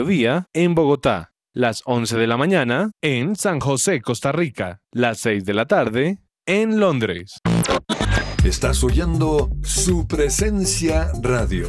mediodía en Bogotá, las 11 de la mañana en San José, Costa Rica, las 6 de la tarde en Londres. Estás oyendo su presencia radio.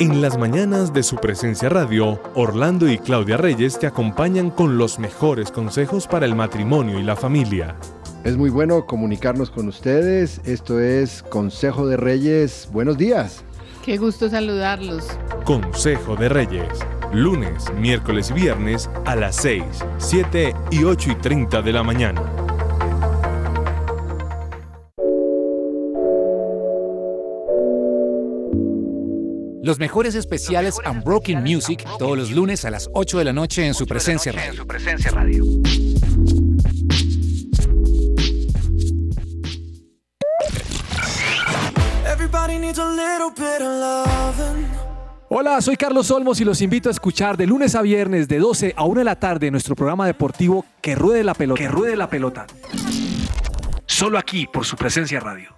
En las mañanas de su presencia radio, Orlando y Claudia Reyes te acompañan con los mejores consejos para el matrimonio y la familia. Es muy bueno comunicarnos con ustedes. Esto es Consejo de Reyes. Buenos días. Qué gusto saludarlos. Consejo de Reyes. Lunes, miércoles y viernes a las 6, 7 y 8 y 30 de la mañana. Los mejores especiales Unbroken Music todos los lunes a las 8 de la noche en su presencia radio. Hola, soy Carlos Olmos y los invito a escuchar de lunes a viernes de 12 a 1 de la tarde nuestro programa deportivo Que Ruede la Pelota. Que Ruede la Pelota. Solo aquí por su presencia radio.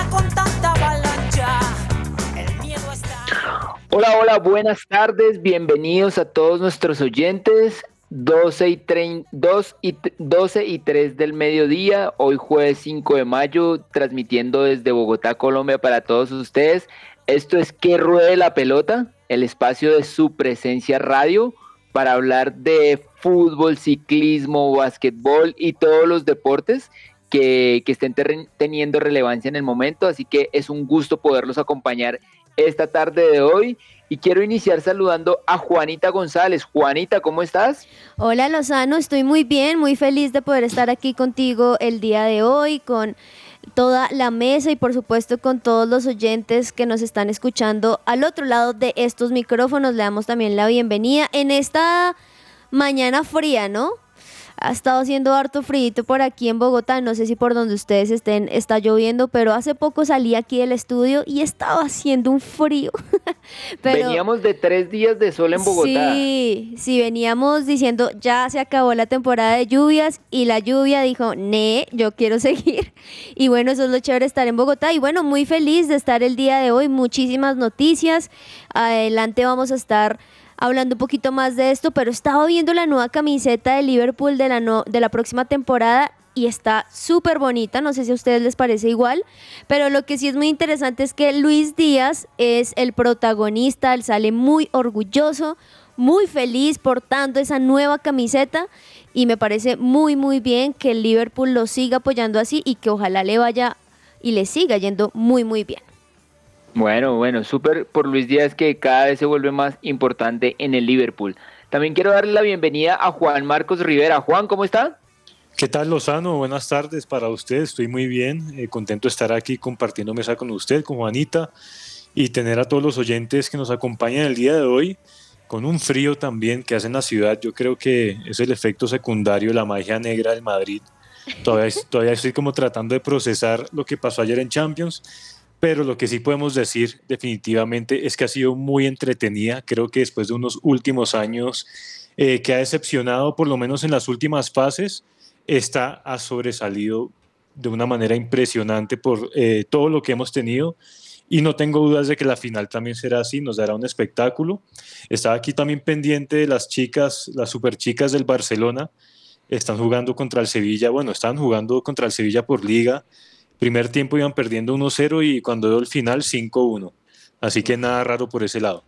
Hola, hola, buenas tardes, bienvenidos a todos nuestros oyentes. 12 y, 3, 2 y 12 y 3 del mediodía, hoy jueves 5 de mayo, transmitiendo desde Bogotá, Colombia para todos ustedes. Esto es Que Ruede la Pelota, el espacio de su presencia radio para hablar de fútbol, ciclismo, básquetbol y todos los deportes que, que estén teniendo relevancia en el momento. Así que es un gusto poderlos acompañar esta tarde de hoy. Y quiero iniciar saludando a Juanita González. Juanita, ¿cómo estás? Hola Lozano, estoy muy bien, muy feliz de poder estar aquí contigo el día de hoy, con toda la mesa y por supuesto con todos los oyentes que nos están escuchando al otro lado de estos micrófonos. Le damos también la bienvenida en esta mañana fría, ¿no? Ha estado haciendo harto frío por aquí en Bogotá. No sé si por donde ustedes estén está lloviendo, pero hace poco salí aquí del estudio y estaba haciendo un frío. veníamos de tres días de sol en Bogotá. Sí, sí, veníamos diciendo ya se acabó la temporada de lluvias y la lluvia dijo, ne, yo quiero seguir. Y bueno, eso es lo chévere estar en Bogotá. Y bueno, muy feliz de estar el día de hoy. Muchísimas noticias. Adelante vamos a estar hablando un poquito más de esto, pero estaba viendo la nueva camiseta de Liverpool de la, de la próxima temporada y está súper bonita, no sé si a ustedes les parece igual, pero lo que sí es muy interesante es que Luis Díaz es el protagonista, él sale muy orgulloso, muy feliz portando esa nueva camiseta y me parece muy muy bien que el Liverpool lo siga apoyando así y que ojalá le vaya y le siga yendo muy muy bien. Bueno, bueno, súper por Luis Díaz que cada vez se vuelve más importante en el Liverpool. También quiero darle la bienvenida a Juan Marcos Rivera. Juan, ¿cómo está? ¿Qué tal, Lozano? Buenas tardes para usted. Estoy muy bien, eh, contento de estar aquí compartiendo mesa con usted, con Juanita. y tener a todos los oyentes que nos acompañan el día de hoy con un frío también que hace en la ciudad. Yo creo que es el efecto secundario, la magia negra del Madrid. Todavía estoy como tratando de procesar lo que pasó ayer en Champions, pero lo que sí podemos decir definitivamente es que ha sido muy entretenida. Creo que después de unos últimos años eh, que ha decepcionado, por lo menos en las últimas fases, esta ha sobresalido de una manera impresionante por eh, todo lo que hemos tenido y no tengo dudas de que la final también será así, nos dará un espectáculo. Estaba aquí también pendiente de las chicas, las super chicas del Barcelona, están jugando contra el Sevilla, bueno, están jugando contra el Sevilla por liga, primer tiempo iban perdiendo 1-0 y cuando dio el final 5-1, así que nada raro por ese lado.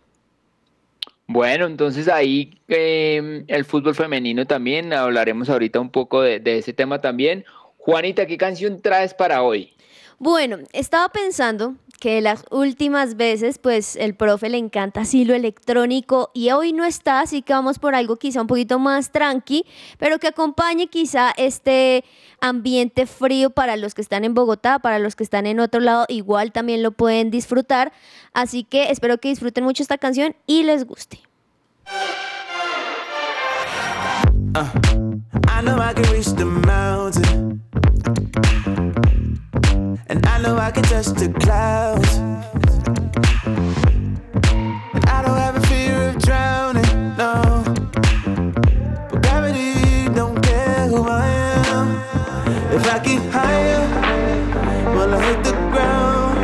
Bueno, entonces ahí em, el fútbol femenino también, hablaremos ahorita un poco de, de ese tema también. Juanita, ¿qué canción traes para hoy? Bueno, estaba pensando que las últimas veces pues el profe le encanta así lo electrónico y hoy no está, así que vamos por algo quizá un poquito más tranqui, pero que acompañe quizá este ambiente frío para los que están en Bogotá, para los que están en otro lado, igual también lo pueden disfrutar, así que espero que disfruten mucho esta canción y les guste. Mountain. And I know I can touch the clouds. And I don't have a fear of drowning, no. But gravity don't care who I am. If I get higher, will I hit the ground?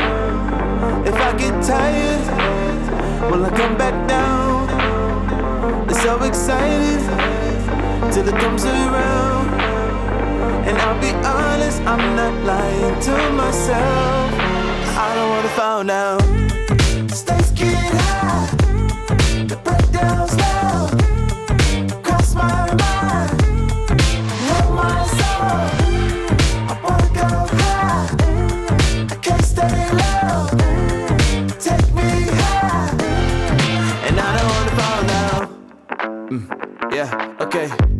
If I get tired, will I come back down? It's so excited till it comes around. And I'll be honest, I'm not lying to myself. I don't wanna fall down. Stakes get high, the breakdown slow. Cross my mind, my soul. I wanna go high, I can't stay low. Take me high, and I don't wanna fall down. Mm, yeah, okay.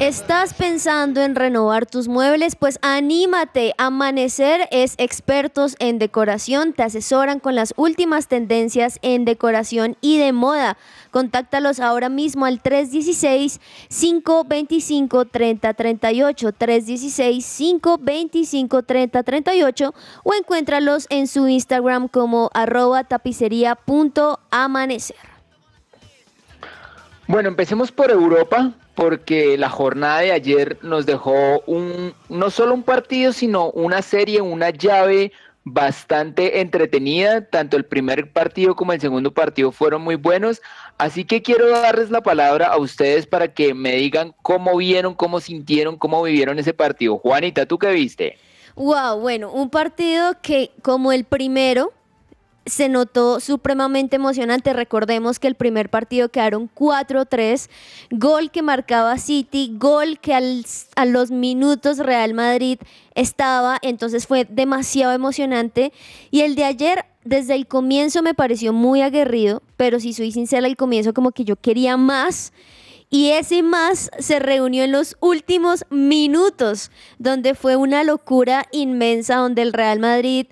¿Estás pensando en renovar tus muebles? Pues anímate. Amanecer es expertos en decoración. Te asesoran con las últimas tendencias en decoración y de moda. Contáctalos ahora mismo al 316-525-3038. 316-525-3038 o encuéntralos en su Instagram como arroba tapicería.amanecer. Bueno, empecemos por Europa, porque la jornada de ayer nos dejó un, no solo un partido, sino una serie, una llave bastante entretenida. Tanto el primer partido como el segundo partido fueron muy buenos. Así que quiero darles la palabra a ustedes para que me digan cómo vieron, cómo sintieron, cómo vivieron ese partido. Juanita, ¿tú qué viste? Wow, bueno, un partido que como el primero se notó supremamente emocionante. Recordemos que el primer partido quedaron 4-3, gol que marcaba City, gol que al- a los minutos Real Madrid estaba, entonces fue demasiado emocionante. Y el de ayer, desde el comienzo me pareció muy aguerrido, pero si soy sincera, al comienzo como que yo quería más. Y ese más se reunió en los últimos minutos, donde fue una locura inmensa, donde el Real Madrid,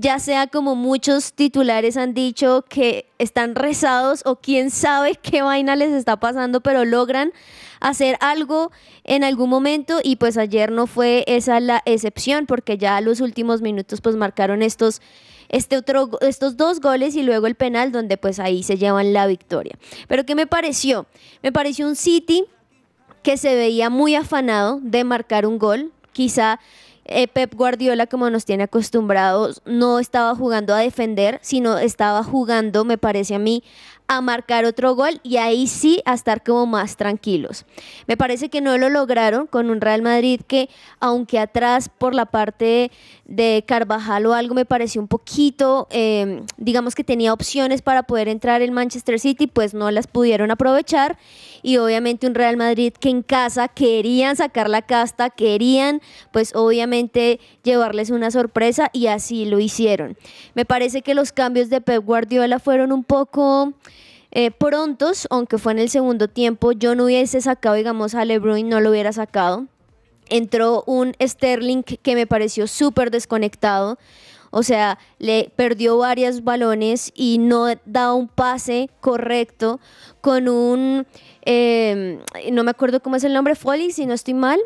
ya sea como muchos titulares han dicho que están rezados o quién sabe qué vaina les está pasando, pero logran hacer algo en algún momento y pues ayer no fue esa la excepción porque ya los últimos minutos pues marcaron estos este otro, estos dos goles y luego el penal donde pues ahí se llevan la victoria. Pero ¿qué me pareció? Me pareció un City que se veía muy afanado de marcar un gol. Quizá eh, Pep Guardiola, como nos tiene acostumbrados, no estaba jugando a defender, sino estaba jugando, me parece a mí, a marcar otro gol y ahí sí a estar como más tranquilos. Me parece que no lo lograron con un Real Madrid que, aunque atrás por la parte de Carvajal o algo me pareció un poquito, eh, digamos que tenía opciones para poder entrar el Manchester City, pues no las pudieron aprovechar y obviamente un Real Madrid que en casa querían sacar la casta, querían pues obviamente llevarles una sorpresa y así lo hicieron. Me parece que los cambios de Pep Guardiola fueron un poco eh, prontos, aunque fue en el segundo tiempo. Yo no hubiese sacado, digamos, a LeBron, no lo hubiera sacado. Entró un Sterling que me pareció súper desconectado. O sea, le perdió varios balones y no da un pase correcto con un, eh, no me acuerdo cómo es el nombre, Foley, si no estoy mal.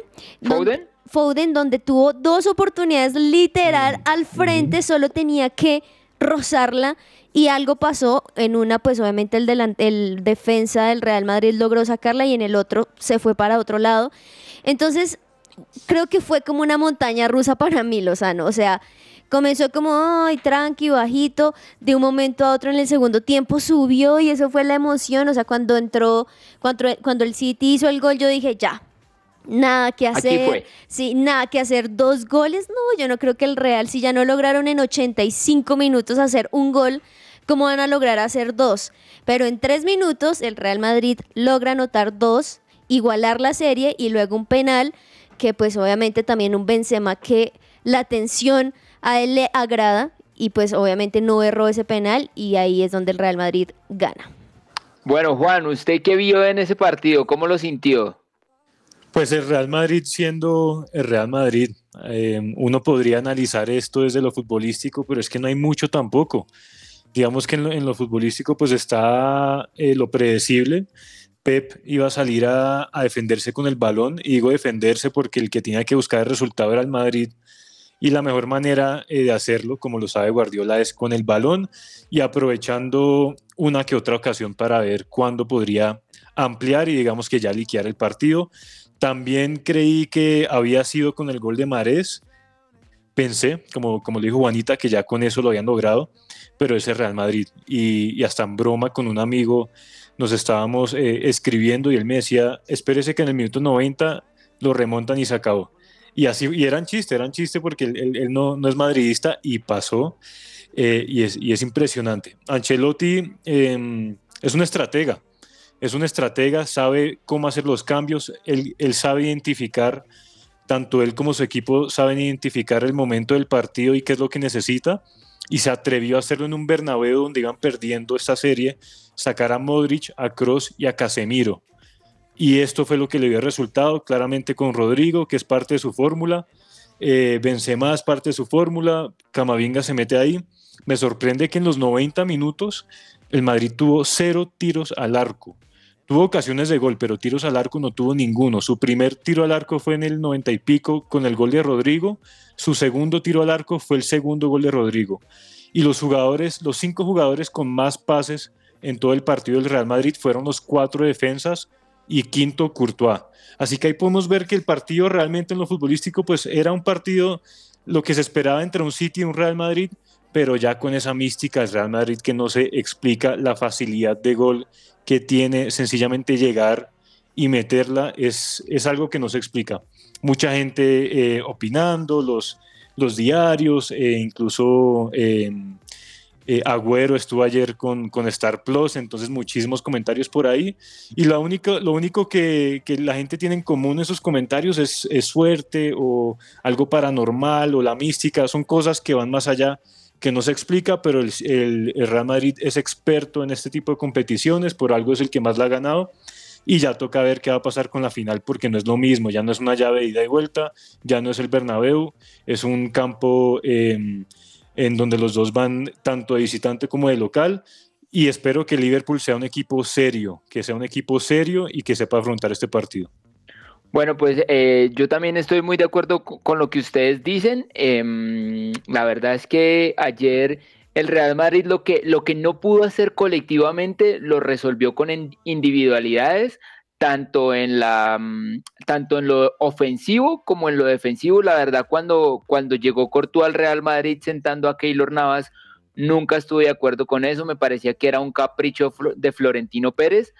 ¿Foden? Foden, donde tuvo dos oportunidades literal al frente, solo tenía que rozarla y algo pasó en una, pues obviamente el, delan- el defensa del Real Madrid logró sacarla y en el otro se fue para otro lado. Entonces, creo que fue como una montaña rusa para mí, Lozano. O sea, comenzó como, ay, tranqui, bajito, de un momento a otro en el segundo tiempo subió y eso fue la emoción. O sea, cuando entró, cuando, cuando el City hizo el gol, yo dije, ya, nada que hacer. fue. Sí, nada que hacer. Dos goles, no, yo no creo que el Real, si ya no lograron en 85 minutos hacer un gol, ¿cómo van a lograr hacer dos? Pero en tres minutos el Real Madrid logra anotar dos, igualar la serie y luego un penal que pues obviamente también un Benzema que la tensión a él le agrada y pues obviamente no erró ese penal y ahí es donde el Real Madrid gana. Bueno, Juan, ¿usted qué vio en ese partido? ¿Cómo lo sintió? Pues el Real Madrid siendo el Real Madrid, eh, uno podría analizar esto desde lo futbolístico, pero es que no hay mucho tampoco. Digamos que en lo, en lo futbolístico pues está eh, lo predecible. Pep iba a salir a, defenderse con el balón, y digo defenderse porque el que tenía que buscar el resultado era el Madrid, y la mejor manera eh, de hacerlo, como lo sabe Guardiola, es con el balón y aprovechando una que otra ocasión para ver cuándo podría ampliar y digamos que ya liquear el partido. También creí que había sido con el gol de Marés. Pensé, como, como le dijo Juanita, que ya con eso lo habían logrado, pero ese Real Madrid. Y hasta en broma con un amigo nos estábamos eh, escribiendo y él me decía, espérese que en el minuto 90 lo remontan y se acabó. Y así, y eran chiste, eran chiste porque él, él- él no, no es madridista y pasó. eh, y, es, y es impresionante. Ancelotti eh, es un estratega, es un estratega, sabe cómo hacer los cambios, él, él sabe identificar, tanto él como su equipo saben identificar el momento del partido y qué es lo que necesita, y se atrevió a hacerlo en un Bernabéu donde iban perdiendo esta serie, sacar a Modric, a Kroos y a Casemiro. Y esto fue lo que le dio resultado, claramente con Rodrigo, que es parte de su fórmula, eh, Benzema es parte de su fórmula, Camavinga se mete ahí. Me sorprende que en los 90 minutos el Madrid tuvo cero tiros al arco. Tuvo ocasiones de gol, pero tiros al arco no tuvo ninguno. Su primer tiro al arco fue en el 90 y pico con el gol de Rodrigo. Su segundo tiro al arco fue el segundo gol de Rodrigo. Y los jugadores, los cinco jugadores con más pases en todo el partido del Real Madrid fueron los cuatro defensas y quinto Courtois. Así que ahí podemos ver que el partido realmente en lo futbolístico pues era un partido lo que se esperaba entre un City y un Real Madrid, pero ya con esa mística del Real Madrid que no se explica la facilidad de gol que tiene sencillamente llegar y meterla es, es algo que no se explica. Mucha gente eh, opinando, los, los diarios, eh, incluso eh, eh, Agüero estuvo ayer con, con Star Plus, entonces muchísimos comentarios por ahí. Y lo único, lo único que, que la gente tiene en común en esos comentarios es, es suerte o algo paranormal o la mística, son cosas que van más allá que no se explica, pero el, el- el Real Madrid es experto en este tipo de competiciones, por algo es el que más la ha ganado. Y ya toca ver qué va a pasar con la final, porque no es lo mismo, ya no es una llave de ida y vuelta, ya no es el Bernabéu, es un campo eh, en donde los dos van tanto de visitante como de local. Y espero que Liverpool sea un equipo serio, que sea un equipo serio y que sepa afrontar este partido. Bueno, pues eh, yo también estoy muy de acuerdo co- con lo que ustedes dicen. Em, la verdad es que ayer el Real Madrid lo que, lo que no pudo hacer colectivamente lo resolvió con individualidades, tanto en, la, mm, tanto en lo ofensivo como en lo defensivo. La verdad, cuando, cuando llegó Courtois al Real Madrid sentando a Keylor Navas, nunca estuve de acuerdo con eso. Me parecía que era un capricho de Florentino Pérez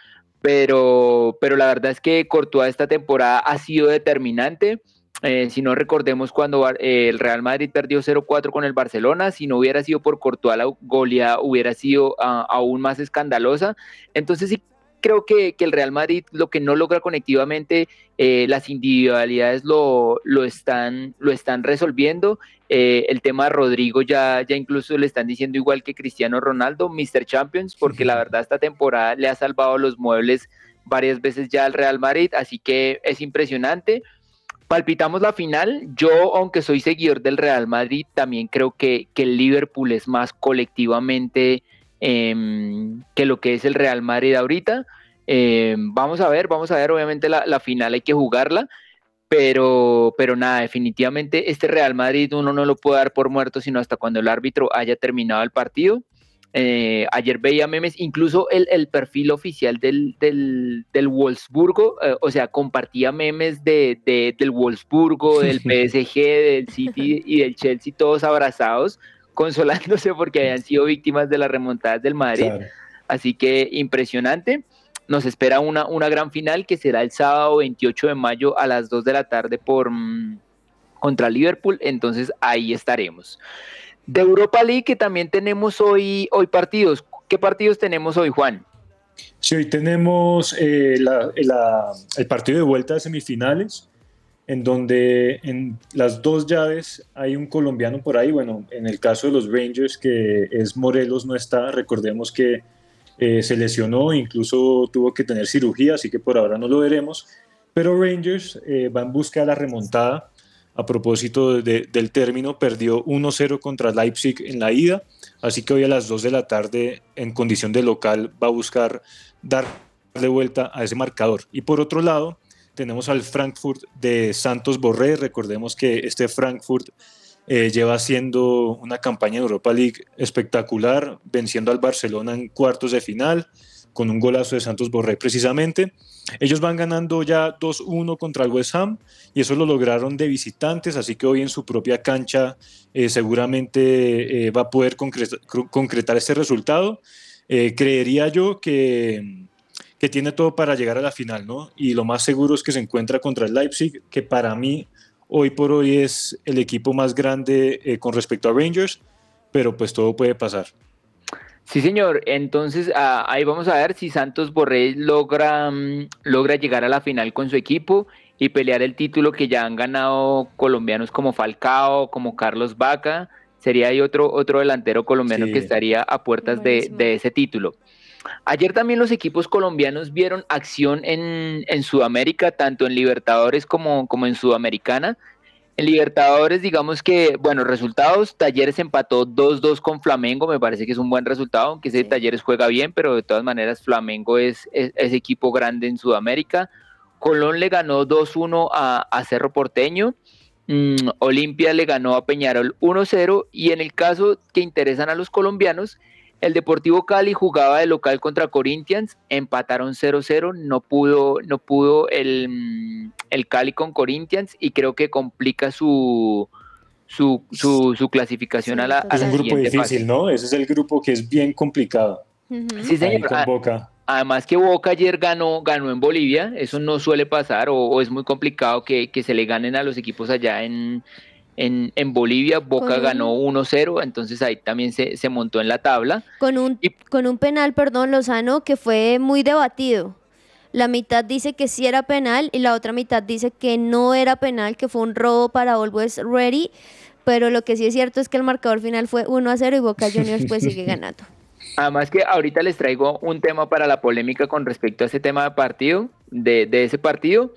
pero, pero la verdad es que Courtois esta temporada ha sido determinante. Eh, si no recordemos cuando eh, el Real Madrid perdió 0-4 con el Barcelona, si no hubiera sido por Courtois la goleada hubiera sido ah, aún más escandalosa. Entonces sí creo que, el Real Madrid lo que no logra conectivamente, eh, las individualidades lo, lo, están, lo están resolviendo. Eh, el tema de Rodrigo ya, ya incluso le están diciendo igual que Cristiano Ronaldo, Mr. Champions, porque la verdad esta temporada le ha salvado los muebles varias veces ya al Real Madrid, así que es impresionante. Palpitamos la final. Yo, aunque soy seguidor del Real Madrid, también creo que, que el Liverpool es más colectivamente Em, que lo que es el Real Madrid ahorita. Em, vamos a ver, vamos a ver, obviamente la, final hay que jugarla, pero, pero nada, definitivamente este Real Madrid uno no lo puede dar por muerto sino hasta cuando el árbitro haya terminado el partido. Eh, ayer veía memes, incluso el, perfil oficial del, del, del Wolfsburgo, eh, o sea, compartía memes de, del Wolfsburgo, del PSG, del City y del Chelsea, todos abrazados, consolándose porque habían sido víctimas de las remontadas del Madrid. Así que impresionante. Nos espera una, una gran final que será el sábado 28 de mayo a las 2 de la tarde por mm, contra Liverpool. Entonces ahí estaremos. De Europa League que también tenemos hoy, hoy partidos. ¿Qué partidos tenemos hoy, Juan? Sí, hoy tenemos eh, el partido de vuelta de semifinales en donde en las dos llaves hay un colombiano por ahí. Bueno, en el caso de los Rangers, que es Morelos, no está. Recordemos que eh, se lesionó, incluso tuvo que tener cirugía, así que por ahora no lo veremos. Pero Rangers eh, va en busca de la remontada. A propósito del término, perdió 1-0 contra Leipzig en la ida, así que hoy a las 2 de la tarde, en condición de local, va a buscar dar de vuelta a ese marcador. Y por otro lado, tenemos al Frankfurt de Santos Borré. Recordemos que este Frankfurt eh, lleva haciendo una campaña en Europa League espectacular, venciendo al Barcelona en cuartos de final, con un golazo de Santos Borré precisamente. Ellos van ganando ya 2-1 contra el West Ham y eso lo lograron de visitantes, así que hoy en su propia cancha eh, seguramente eh, va a poder concretar este resultado. creería yo que que tiene todo para llegar a la final, ¿no? Y lo más seguro es que se encuentra contra el Leipzig, que para mí hoy por hoy es el equipo más grande eh, con respecto a Rangers, pero pues todo puede pasar. Sí, señor. Entonces ah, ahí vamos a ver si Santos Borré logra, mm, logra llegar a la final con su equipo y pelear el título que ya han ganado colombianos como Falcao, como Carlos Vaca. Sería ahí otro, otro delantero colombiano que estaría a puertas de, de, ese título. Ayer también los equipos colombianos vieron acción en, Sudamérica, tanto en Libertadores como, como en Sudamericana. En Libertadores, digamos que, bueno, resultados, Talleres empató 2-2 con Flamengo, me parece que es un buen resultado, aunque ese Talleres juega bien, pero de todas maneras Flamengo es, es, equipo grande en Sudamérica. Colón le ganó 2-1 a, Cerro Porteño. Mm, Olimpia le ganó a Peñarol 1-0 y en el caso que interesan a los colombianos, el Deportivo Cali jugaba de local contra Corinthians, empataron 0-0, no pudo, no pudo el, el, Cali con Corinthians y creo que complica su, su, su, clasificación a la, Es un grupo difícil, ¿no? Ese es el grupo que es bien complicado. Sí, señor. Con Boca. Además que Boca ayer ganó, ganó en Bolivia, eso no suele pasar o, es muy complicado que, que, se le ganen a los equipos allá en, en, en Bolivia Boca ganó 1-0, entonces ahí también se, se, montó en la tabla. Con un, con un penal, perdón, Lozano, que fue muy debatido. La mitad dice que sí era penal y la otra mitad dice que no era penal, que fue un robo para Always Ready. Pero lo que sí es cierto es que el marcador final fue 1 a 0 y Boca Juniors pues sigue ganando. Además que ahorita les traigo un tema para la polémica con respecto a ese tema de partido, de, de ese partido.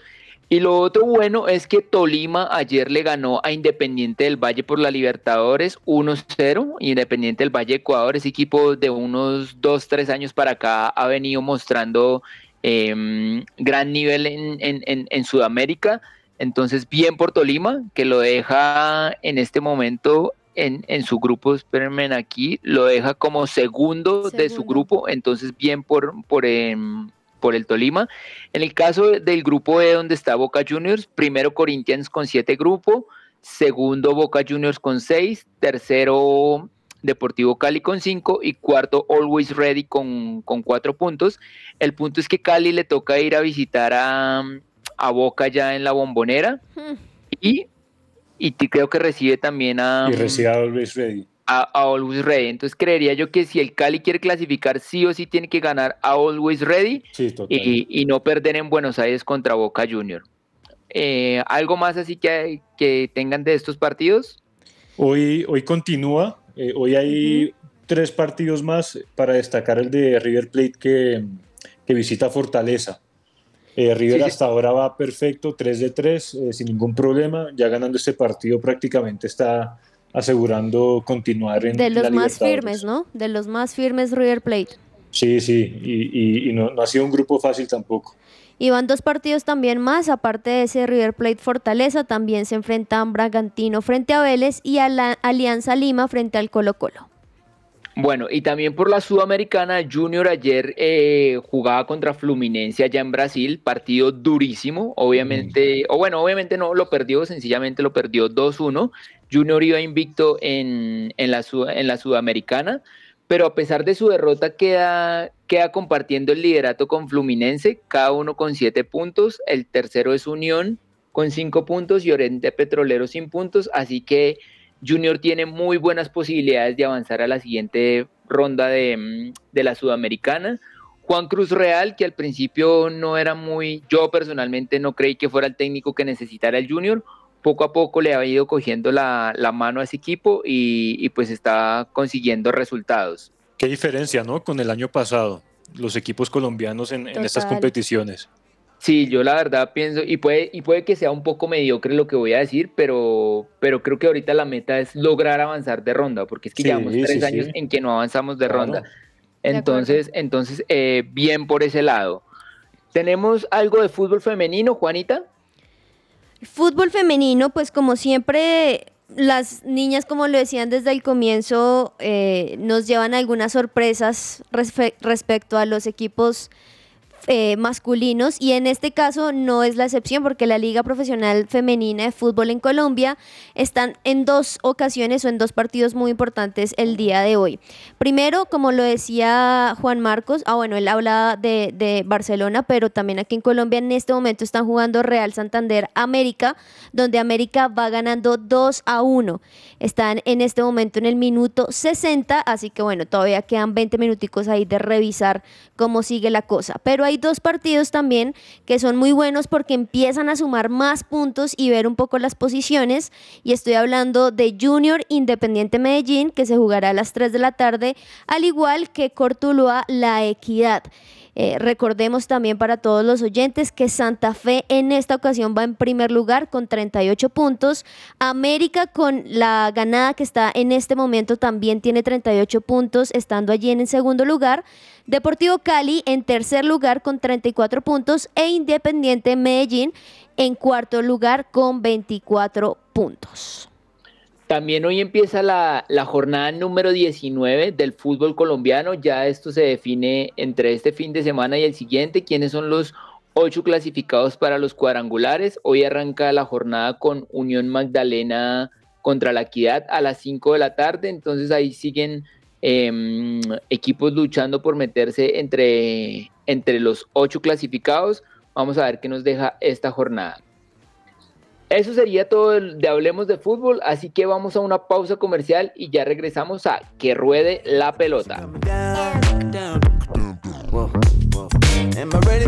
Y lo otro bueno es que Tolima ayer le ganó a Independiente del Valle por la Libertadores 1-0. Independiente del Valle Ecuador, ese equipo de unos 2-3 años para acá ha venido mostrando em, gran nivel en, en, Sudamérica. Entonces, bien por Tolima, que lo deja en este momento en, en, su grupo, espérenme aquí, lo deja como segundo, de su grupo, entonces bien por, por, em, por el Tolima. En el caso del grupo E, donde está Boca Juniors, primero Corinthians con siete grupos, segundo Boca Juniors con seis, tercero Deportivo Cali con cinco y cuarto Always Ready con, con cuatro puntos. El punto es que Cali le toca ir a visitar a, a Boca ya en la bombonera hmm. y, y creo que recibe también a... Y recibe a Always Ready. A, a Always Ready. Entonces creería yo que si el Cali quiere clasificar, sí o sí tiene que ganar a Always Ready Sí, y, y no perder en Buenos Aires contra Boca Junior. Eh, ¿Algo más así que, que tengan de estos partidos? Hoy, hoy continúa, eh, hoy hay tres partidos más para destacar el de River Plate que, que visita Fortaleza. Eh, River Sí, sí. hasta ahora va perfecto, 3 de 3, eh, sin ningún problema, ya ganando este partido prácticamente está asegurando continuar en De los la más firmes, ¿no? De los más firmes River Plate. Sí, sí, y, y- y no, no ha sido un grupo fácil tampoco. Y van dos partidos también más, aparte de ese River Plate Fortaleza, también se enfrentan Bragantino frente a Vélez y a la Alianza Lima frente al Colo Colo. Bueno, y también por la Sudamericana, Junior ayer eh, jugaba contra Fluminense allá en Brasil, partido durísimo, obviamente, o bueno, obviamente no lo perdió, sencillamente lo perdió 2-1. Junior iba invicto en, en, la, en la Sudamericana, pero a pesar de su derrota queda, queda compartiendo el liderato con Fluminense, cada uno con siete puntos, el tercero es Unión con cinco puntos y Oriente Petrolero sin puntos, así que Junior tiene muy buenas posibilidades de avanzar a la siguiente ronda de, mm, de la Sudamericana. Juan Cruz Real, que al principio no era muy, yo personalmente no creí que fuera el técnico que necesitara el Junior, poco a poco le ha ido cogiendo la, la mano a ese equipo y, y pues está consiguiendo resultados. Qué diferencia, ¿no? Con el año pasado, los equipos colombianos en, en estas competiciones. Sí, yo la verdad pienso, y puede, y puede que sea un poco mediocre lo que voy a decir, pero, pero creo que ahorita la meta es lograr avanzar de ronda, porque es que Sí, llevamos tres sí, años sí. en que no avanzamos de Claro. ronda. Entonces, entonces eh, bien por ese lado. ¿Tenemos algo de fútbol femenino, Juanita? Fútbol femenino, pues como siempre, las niñas, como lo decían desde el comienzo, eh, nos llevan algunas sorpresas respe- respecto a los equipos eh, masculinos y en este caso no es la excepción porque la Liga Profesional Femenina de Fútbol en Colombia están en dos ocasiones o en dos partidos muy importantes el día de hoy. Primero, como lo decía Juan Marcos, ah bueno, él habla de, de Barcelona, pero también aquí en Colombia en este momento están jugando Real Santander América, donde América va ganando 2 a 1. Están en este momento en el minuto 60, así que bueno, todavía quedan 20 minuticos ahí de revisar cómo sigue la cosa. Pero hay dos partidos también que son muy buenos porque empiezan a sumar más puntos y ver un poco las posiciones. Y estoy hablando de Junior Independiente Medellín, que se jugará a las 3 de la tarde, al igual que Cortuluá La Equidad. Eh, recordemos también para todos los oyentes que Santa Fe en esta ocasión va en primer lugar con 38 puntos. América con la ganada que está en este momento también tiene 38 puntos, estando allí en el segundo lugar. Deportivo Cali en tercer lugar con 34 puntos e Independiente Medellín en cuarto lugar con 24 puntos. También hoy empieza la, jornada número 19 del fútbol colombiano. Ya esto se define entre este fin de semana y el siguiente. ¿Quiénes son los ocho clasificados para los cuadrangulares? Hoy arranca la jornada con Unión Magdalena contra la Equidad a las 5 de la tarde. Entonces ahí siguen em, equipos luchando por meterse entre, entre los ocho clasificados. Vamos a ver qué nos deja esta jornada. Eso sería todo el- de Hablemos de Fútbol, así que vamos a una pausa comercial y ya regresamos a Que Ruede la Pelota. Am I ready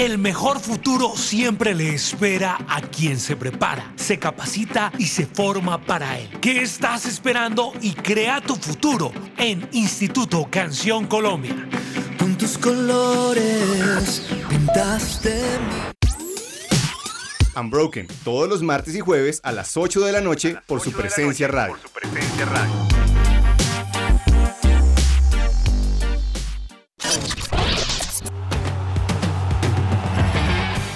El mejor futuro siempre le espera a quien se prepara, se capacita y se forma para él. ¿Qué estás esperando y crea tu futuro en Instituto Canción Colombia? Con tus colores pintaste Unbroken, todos los martes y jueves a las 8 de la noche por su presencia radio.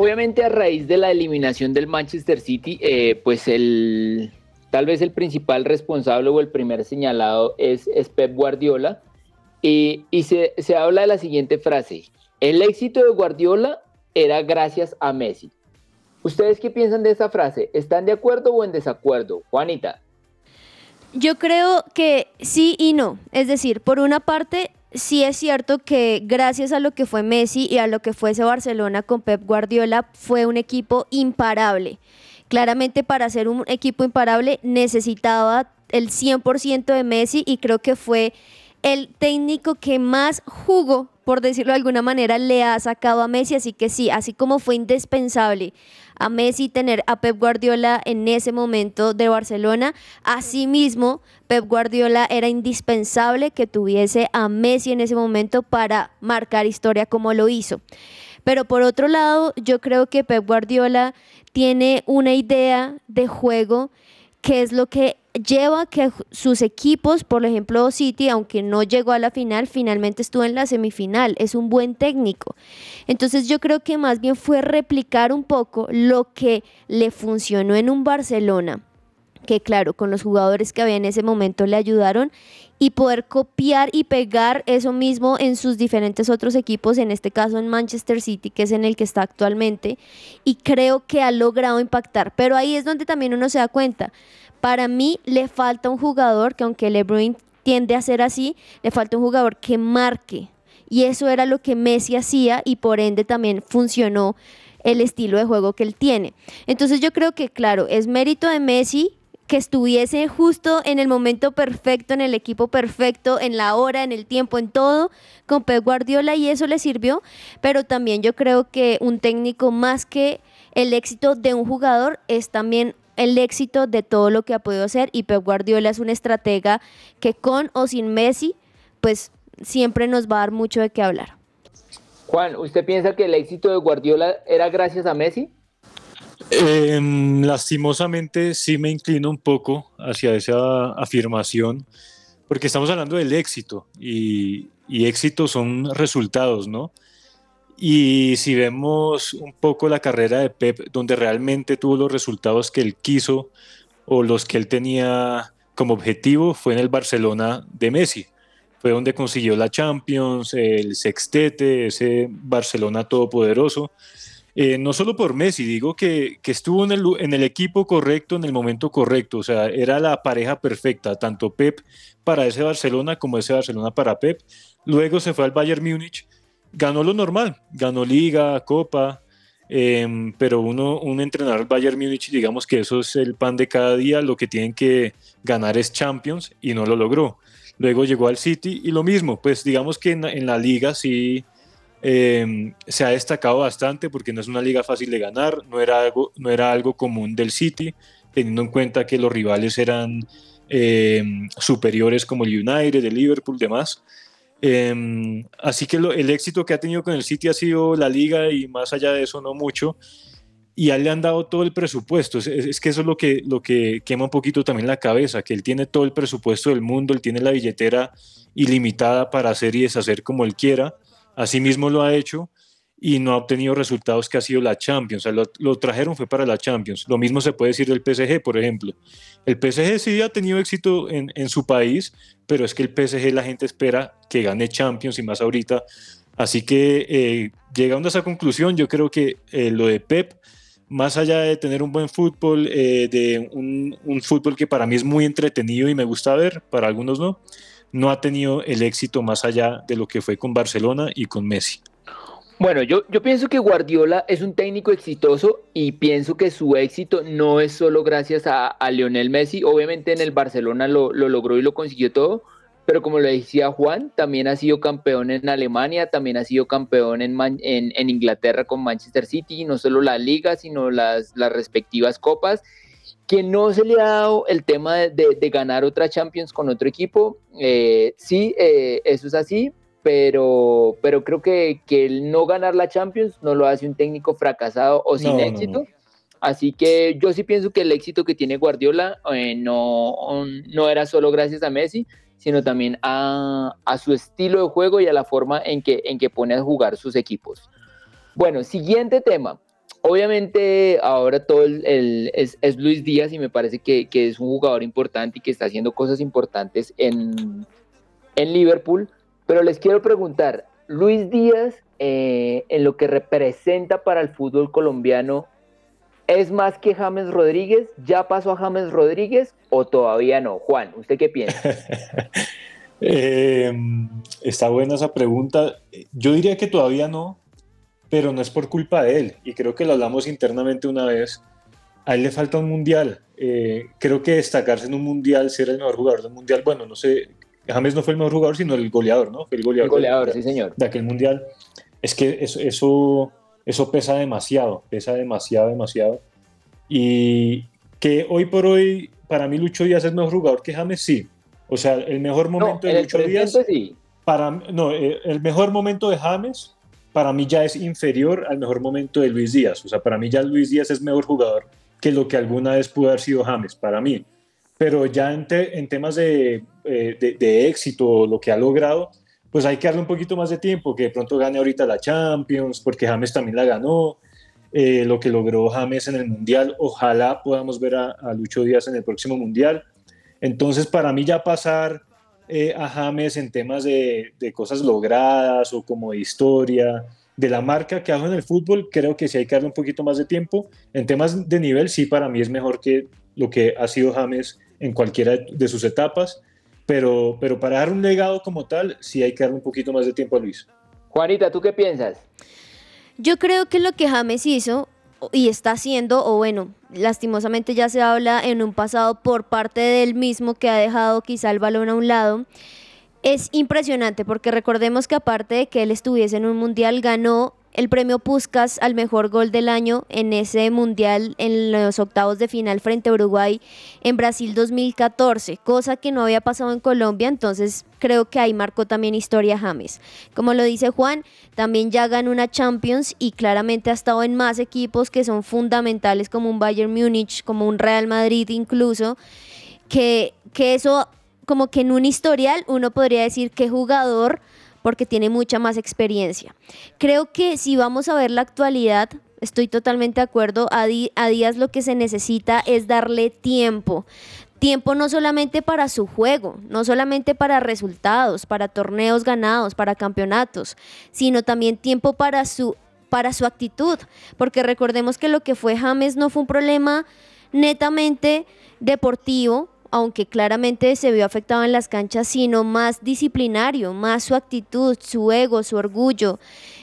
Obviamente a raíz de la eliminación del Manchester City, eh, pues el tal vez el principal responsable o el primer señalado es, es Pep Guardiola. Y, y se, se habla de la siguiente frase, el éxito de Guardiola era gracias a Messi. ¿Ustedes qué piensan de esa frase? ¿Están de acuerdo o en desacuerdo? Juanita. Yo creo que sí y no. Es decir, por una parte, sí es cierto que gracias a lo que fue Messi y a lo que fue ese Barcelona con Pep Guardiola, fue un equipo imparable. Claramente para ser un equipo imparable necesitaba el 100% de Messi y creo que fue el técnico que más jugó, por decirlo de alguna manera, le ha sacado a Messi. Así que sí, así como fue indispensable a Messi tener a Pep Guardiola en ese momento de Barcelona, asimismo Pep Guardiola era indispensable que tuviese a Messi en ese momento para marcar historia como lo hizo. Pero por otro lado, yo creo que Pep Guardiola tiene una idea de juego que es lo que lleva que sus equipos, por ejemplo City, aunque no llegó a la final, finalmente estuvo en la semifinal. Es un buen técnico. Entonces yo creo que más bien fue replicar un poco lo que le funcionó en un Barcelona que claro, con los jugadores que había en ese momento le ayudaron y poder copiar y pegar eso mismo en sus diferentes otros equipos, en este caso en Manchester City, que es en el que está actualmente, y creo que ha logrado impactar. Pero ahí es donde también uno se da cuenta. Para mí le falta un jugador que aunque LeBron tiende a ser así, le falta un jugador que marque. Y eso era lo que Messi hacía y por ende también funcionó el estilo de juego que él tiene. Entonces yo creo que, claro, es mérito de Messi que estuviese justo en el momento perfecto, en el equipo perfecto, en la hora, en el tiempo, en todo, con Pep Guardiola y eso le sirvió, pero también yo creo que un técnico más que el éxito de un jugador es también el éxito de todo lo que ha podido hacer y Pep Guardiola es un estratega que con o sin Messi, pues siempre nos va a dar mucho de qué hablar. Juan, ¿usted piensa que el éxito de Guardiola era gracias a Messi? Em, lastimosamente sí me inclino un poco hacia esa afirmación, porque estamos hablando del éxito y, y éxito son resultados, ¿no? Y si vemos un poco la carrera de Pep, donde realmente tuvo los resultados que él quiso o los que él tenía como objetivo, fue en el Barcelona de Messi. Fue donde consiguió la Champions, el sextete, ese Barcelona todopoderoso. Eh, no solo por Messi, digo que, que estuvo en el, en el, equipo correcto, en el momento correcto, o sea, era la pareja perfecta, tanto Pep para ese Barcelona como ese Barcelona para Pep. Luego se fue al Bayern Múnich ganó lo normal, ganó liga, copa, em, pero uno, un entrenador Bayern Múnich, digamos que eso es el pan de cada día, lo que tienen que ganar es Champions y no lo logró. Luego llegó al City y lo mismo, pues digamos que en, la liga sí em, se ha destacado bastante porque no es una liga fácil de ganar, no era algo, no era algo común del City, teniendo en cuenta que los rivales eran em, superiores como el United, el Liverpool, demás. Em, así que el éxito que ha tenido con el City ha sido la liga y más allá de eso no mucho. Y a él le han dado todo el presupuesto. Es, que eso es lo que, lo que quema un poquito también la cabeza, que él tiene todo el presupuesto del mundo, él tiene la billetera ilimitada para hacer y deshacer como él quiera. Así mismo lo ha hecho y no ha obtenido resultados que ha sido la Champions. Lo, trajeron fue para la Champions. Lo mismo se puede decir del PSG, por ejemplo. El PSG sí ha tenido éxito en, en, su país, pero es que el PSG la gente espera que gane Champions y más ahorita. Así que eh, llegando a esa conclusión, yo creo que eh, lo de Pep, más allá de tener un buen fútbol, eh, de un fútbol que para mí es muy entretenido y me gusta ver, para algunos no, no ha tenido el éxito más allá de lo que fue con Barcelona y con Messi. Bueno, yo, yo pienso que Guardiola es un técnico exitoso y pienso que su éxito no es solo gracias a, Lionel Messi. Obviamente en el Barcelona lo, logró y lo consiguió todo, pero como le decía Juan, también ha sido campeón en Alemania, también ha sido campeón en, en, Inglaterra con Manchester City, no solo la liga, sino las, las respectivas copas. Que no se le ha dado el tema de, ganar otra Champions con otro equipo. Eh, sí, eh, eso es así, pero, pero creo que, que, el no ganar la Champions no lo hace un técnico fracasado o sin éxito. Así que yo sí pienso que el éxito que tiene Guardiola eh, no, no era solo gracias a Messi, sino también a, a, su estilo de juego y a la forma en que, en que pone a jugar sus equipos. Bueno, siguiente tema. Obviamente ahora todo el, es, Luis Díaz y me parece que, que, es un jugador importante y que está haciendo cosas importantes en, en Liverpool pero les quiero preguntar, Luis Díaz, eh, en lo que representa para el fútbol colombiano, ¿es más que James Rodríguez? ¿Ya pasó a James Rodríguez o todavía no? Juan, ¿usted qué piensa? Eh, está buena esa pregunta. Yo diría que todavía no, pero no es por culpa de él. Y creo que lo hablamos internamente una vez. A él le falta un mundial. Eh, creo que destacarse en un mundial, ser el mejor jugador del mundial, bueno, no sé, James no fue el mejor jugador, sino el goleador, ¿no? el goleador, sí, señor. De aquel mundial. Es que eso, eso, eso pesa demasiado, pesa demasiado, demasiado. Y que hoy por hoy, para mí, Lucho Díaz es mejor jugador que James, sí. O sea, el mejor momento de Lucho Díaz. Sí. Para, no, eh, el mejor momento de James, para mí ya es inferior al mejor momento de Luis Díaz. O sea, para mí ya Luis Díaz es mejor jugador que lo que alguna vez pudo haber sido James, para mí pero ya en, temas de, eh, de, éxito, lo que ha logrado, pues hay que darle un poquito más de tiempo, que de pronto gane ahorita la Champions, porque James también la ganó, eh, lo que logró James en el Mundial, ojalá podamos ver a, Lucho Díaz en el próximo Mundial. Entonces, para mí ya pasar eh, a James en temas de, de, cosas logradas o como de historia, de la marca que hago en el fútbol, creo que sí hay que darle un poquito más de tiempo. En temas de nivel, sí, para mí es mejor que lo que ha sido James en cualquiera de sus etapas, pero, pero para dar un legado como tal, sí hay que darle un poquito más de tiempo a Luis. Juanita, ¿tú qué piensas? Yo creo que lo que James hizo y está haciendo, o bueno, lastimosamente ya se habla en un pasado por parte del mismo que ha dejado quizá el balón a un lado, es impresionante porque recordemos que aparte de que él estuviese en un mundial, ganó el premio Puskas al mejor gol del año en ese mundial en los octavos de final frente a Uruguay en Brasil 2014, cosa que no había pasado en Colombia, entonces creo que ahí marcó también historia James. Como lo dice Juan, también ya ganó una Champions y claramente ha estado en más equipos que son fundamentales como un Bayern Múnich, como un Real Madrid incluso, que, que eso como que en un historial uno podría decir que jugador porque tiene mucha más experiencia. Creo que si vamos a ver la actualidad, estoy totalmente de acuerdo, a, Díaz lo que se necesita es darle tiempo. Tiempo no solamente para su juego, no solamente para resultados, para torneos ganados, para campeonatos, sino también tiempo para su, para su actitud. Porque recordemos que lo que fue James no fue un problema netamente deportivo, aunque claramente se vio afectado en las canchas, sino más disciplinario, más su actitud, su ego, su orgullo.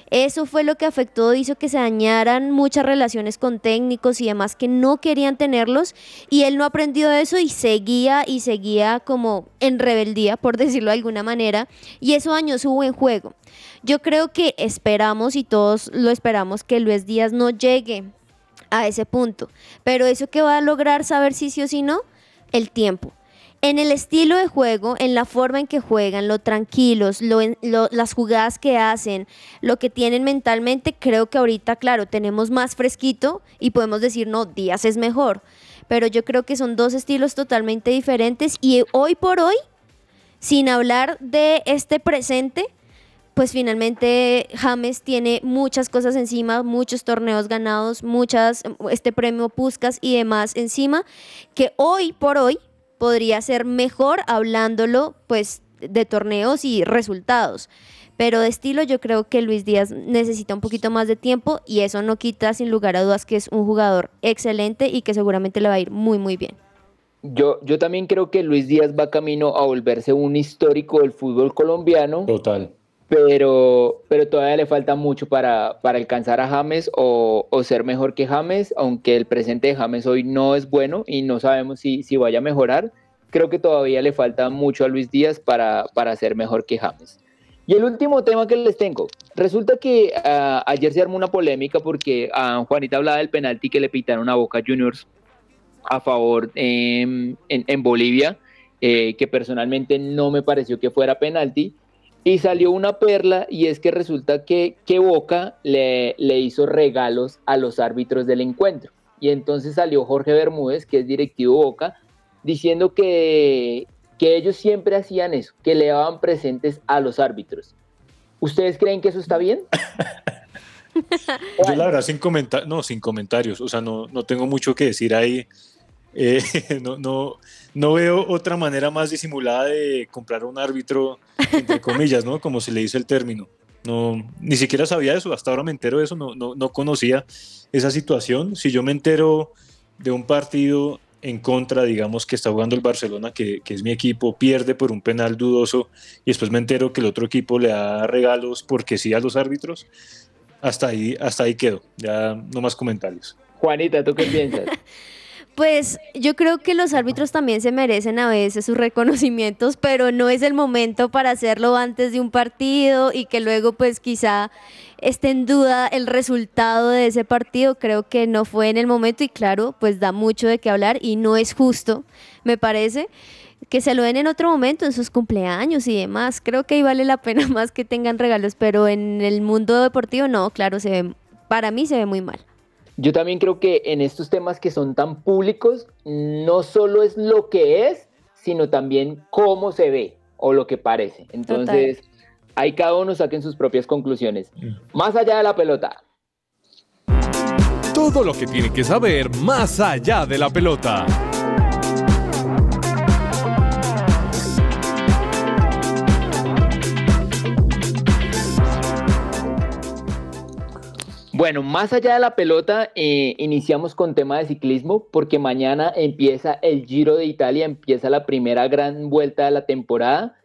Eso fue lo que afectó, hizo que se dañaran muchas relaciones con técnicos y demás que no querían tenerlos y él no aprendió eso y seguía y seguía como en rebeldía, por decirlo de alguna manera, y eso dañó su buen juego. Yo creo que esperamos y todos lo esperamos que Luis Díaz no llegue a ese punto, pero eso que va a lograr saber si sí o si no, el tiempo en el estilo de juego, en la forma en que juegan, lo tranquilos, las jugadas que hacen, lo que tienen mentalmente, creo que ahorita, claro, tenemos más fresquito y podemos decir, no, Díaz es mejor. Pero yo creo que son dos estilos totalmente diferentes y hoy por hoy, sin hablar de este presente, pues finalmente James tiene muchas cosas encima, muchos torneos ganados, muchas, este premio Puscas y demás encima, que hoy por hoy podría ser mejor hablándolo pues de torneos y resultados. Pero de estilo yo creo que Luis Díaz necesita un poquito más de tiempo y eso no quita sin lugar a dudas que es un jugador excelente y que seguramente le va a ir muy muy bien. Yo, yo también creo que Luis Díaz va camino a volverse un histórico del fútbol colombiano. Total pero, pero todavía le falta mucho para, para alcanzar a James o, o, ser mejor que James, aunque el presente de James hoy no es bueno y no sabemos si, si vaya a mejorar. Creo que todavía le falta mucho a Luis Díaz para, para ser mejor que James. Y el último tema que les tengo, resulta que uh, ayer se armó una polémica porque uh, Juanita hablaba del penalti que le pitaron a Boca Juniors a favor en, en, en Bolivia, eh, que personalmente no me pareció que fuera penalti y salió una perla y es que resulta que, que Boca le, le hizo regalos a los árbitros del encuentro. Y entonces salió Jorge Bermúdez, que es directivo Boca, diciendo que, que ellos siempre hacían eso, que le daban presentes a los árbitros. ¿Ustedes creen que eso está bien? Yo la verdad sin, comentar no, sin comentarios, o sea, no, no tengo mucho que decir ahí. Eh, no, no, no veo otra manera más disimulada de comprar un árbitro, entre comillas, ¿no? Como se le dice el término. No, ni siquiera sabía eso, hasta ahora me entero de eso, no, no, no conocía esa situación. Si yo me entero de un partido en contra, digamos, que está jugando el Barcelona, que, que, es mi equipo, pierde por un penal dudoso y después me entero que el otro equipo le da regalos porque sí a los árbitros, hasta ahí, hasta ahí quedo. Ya no más comentarios. Juanita, ¿tú qué piensas? Pues yo creo que los árbitros también se merecen a veces sus reconocimientos, pero no es el momento para hacerlo antes de un partido y que luego pues quizá esté en duda el resultado de ese partido. Creo que no fue en el momento y claro, pues da mucho de qué hablar y no es justo, me parece. Que se lo den en otro momento, en sus cumpleaños y demás. Creo que ahí vale la pena más que tengan regalos, pero en el mundo deportivo no, claro, se ve, para mí se ve muy mal. Yo también creo que en estos temas que son tan públicos, no solo es lo que es, sino también cómo se ve o lo que parece. Entonces, Total. ahí cada uno saquen sus propias conclusiones. Más allá de la pelota. Todo lo que tiene que saber más allá de la pelota. Bueno, más allá de la pelota, eh, iniciamos con tema de ciclismo porque mañana empieza el Giro de Italia, empieza la primera gran vuelta de la temporada,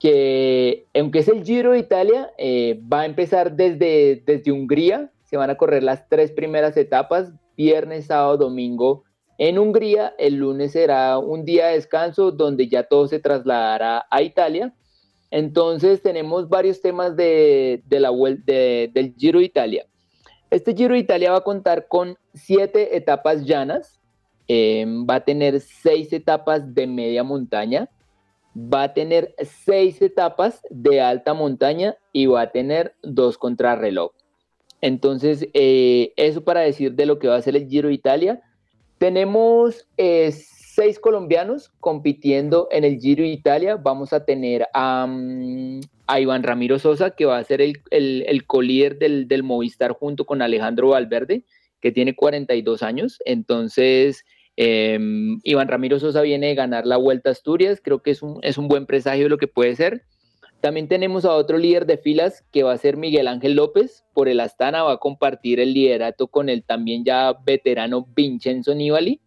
que aunque es el Giro de Italia, eh, va a empezar desde, desde Hungría, se van a correr las tres primeras etapas, viernes, sábado, domingo en Hungría, el lunes será un día de descanso donde ya todo se trasladará a Italia. Entonces tenemos varios temas de, del Giro de Italia. Este Giro de Italia va a contar con siete etapas llanas, eh, va a tener seis etapas de media montaña, va a tener seis etapas de alta montaña y va a tener dos contrarreloj. Entonces, eh, eso para decir de lo que va a ser el Giro de Italia. Tenemos eh, seis colombianos compitiendo en el Giro de Italia. Vamos a tener a, a Iván Ramiro Sosa, que va a ser el, el, el colíder del, del, Movistar junto con Alejandro Valverde, que tiene 42 años. Entonces, eh, Iván Ramiro Sosa viene de ganar la Vuelta a Asturias, creo que es un, es un buen presagio de lo que puede ser. También tenemos a otro líder de filas que va a ser Miguel Ángel López, por el Astana va a compartir el liderato con el también ya veterano Vincenzo Nibali.